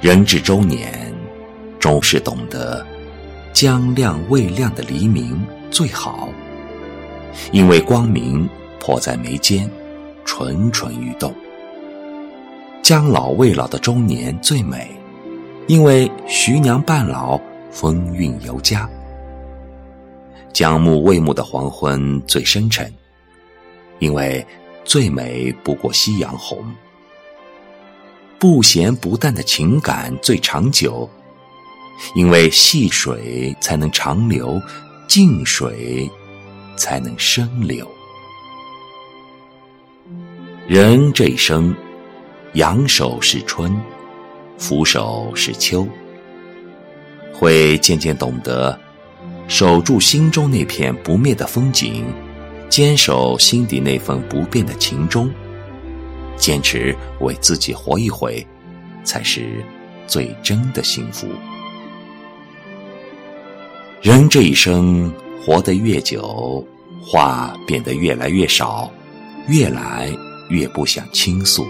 人至中年，终是懂得将亮未亮的黎明最好，因为光明迫在眉间，蠢蠢欲动；将老未老的中年最美，因为徐娘半老，风韵犹佳；将暮未暮的黄昏最深沉，因为最美不过夕阳红。不咸不淡的情感最长久，因为细水才能长流，静水才能深流。人这一生，扬手是春，俯首是秋，会渐渐懂得守住心中那片不灭的风景，坚守心底那份不变的情衷。坚持为自己活一回，才是最真的幸福。人这一生活得越久，话变得越来越少，越来越不想倾诉。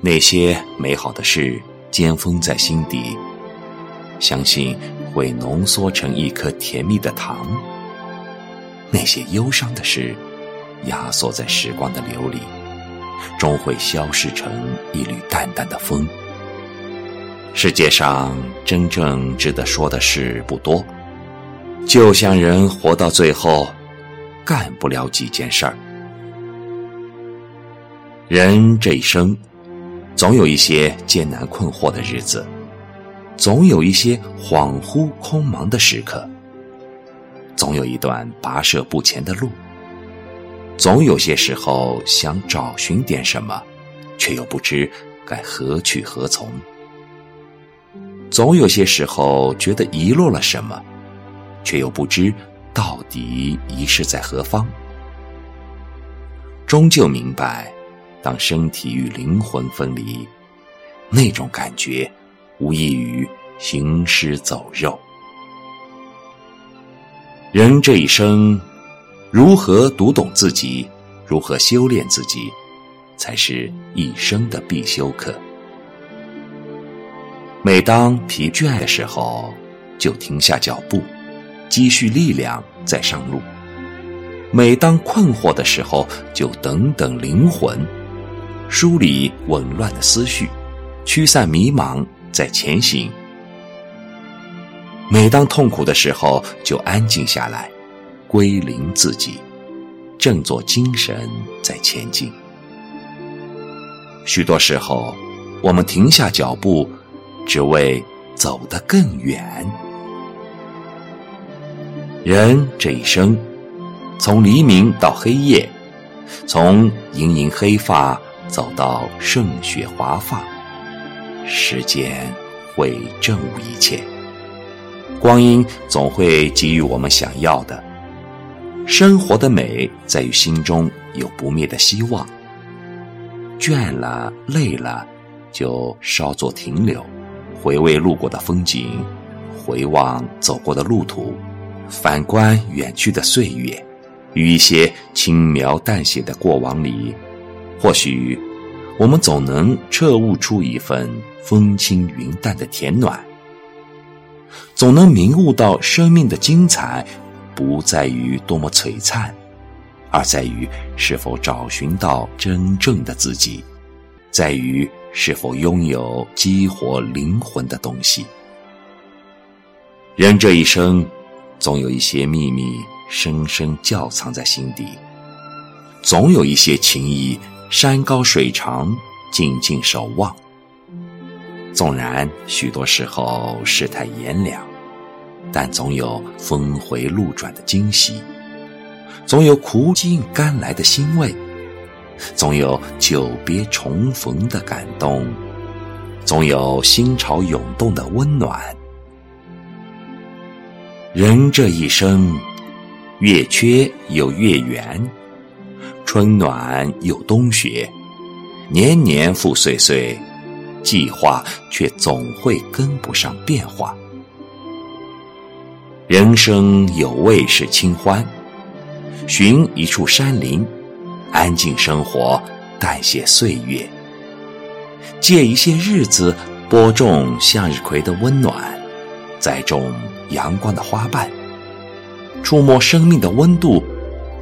那些美好的事尖封在心底，相信会浓缩成一颗甜蜜的糖；那些忧伤的事，压缩在时光的流里。终会消逝成一缕淡淡的风。世界上真正值得说的事不多，就像人活到最后，干不了几件事儿。人这一生，总有一些艰难困惑的日子，总有一些恍惚空茫的时刻，总有一段跋涉不前的路。总有些时候想找寻点什么，却又不知该何去何从；总有些时候觉得遗落了什么，却又不知到底遗失在何方。终究明白，当身体与灵魂分离，那种感觉无异于行尸走肉。人这一生。如何读懂自己，如何修炼自己，才是一生的必修课。每当疲倦的时候，就停下脚步，积蓄力量再上路；每当困惑的时候，就等等灵魂，梳理紊乱的思绪，驱散迷茫再前行；每当痛苦的时候，就安静下来。归零自己，振作精神再前进。许多时候，我们停下脚步，只为走得更远。人这一生，从黎明到黑夜，从盈盈黑发走到盛雪华发，时间会证悟一切。光阴总会给予我们想要的。生活的美在于心中有不灭的希望。倦了、累了，就稍作停留，回味路过的风景，回望走过的路途，反观远去的岁月，于一些轻描淡写的过往里，或许我们总能彻悟出一份风轻云淡的甜暖，总能明悟到生命的精彩。不在于多么璀璨，而在于是否找寻到真正的自己，在于是否拥有激活灵魂的东西。人这一生，总有一些秘密深深窖藏在心底，总有一些情谊山高水长静静守望。纵然许多时候世态炎凉。但总有峰回路转的惊喜，总有苦尽甘来的欣慰，总有久别重逢的感动，总有心潮涌动的温暖。人这一生，月缺有月圆，春暖有冬雪，年年复岁岁，计划却总会跟不上变化。人生有味是清欢，寻一处山林，安静生活，淡写岁月。借一些日子播种向日葵的温暖，栽种阳光的花瓣，触摸生命的温度，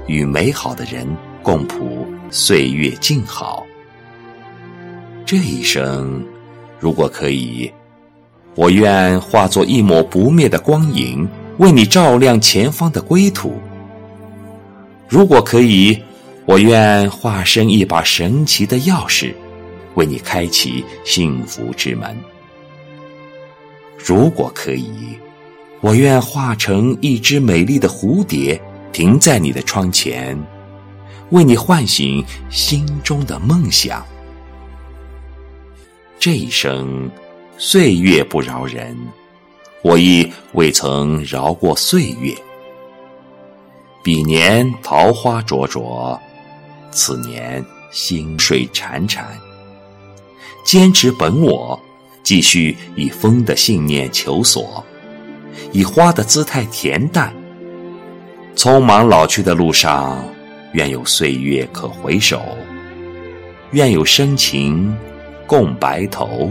与美好的人共谱岁月静好。这一生，如果可以，我愿化作一抹不灭的光影，为你照亮前方的归途。如果可以，我愿化身一把神奇的钥匙，为你开启幸福之门。如果可以，我愿化成一只美丽的蝴蝶，停在你的窗前，为你唤醒心中的梦想。这一生，岁月不饶人，我亦未曾饶过岁月。彼年桃花灼灼，此年星水潺潺。坚持本我，继续以风的信念求索，以花的姿态恬淡。匆忙老去的路上，愿有岁月可回首，愿有深情。共白头。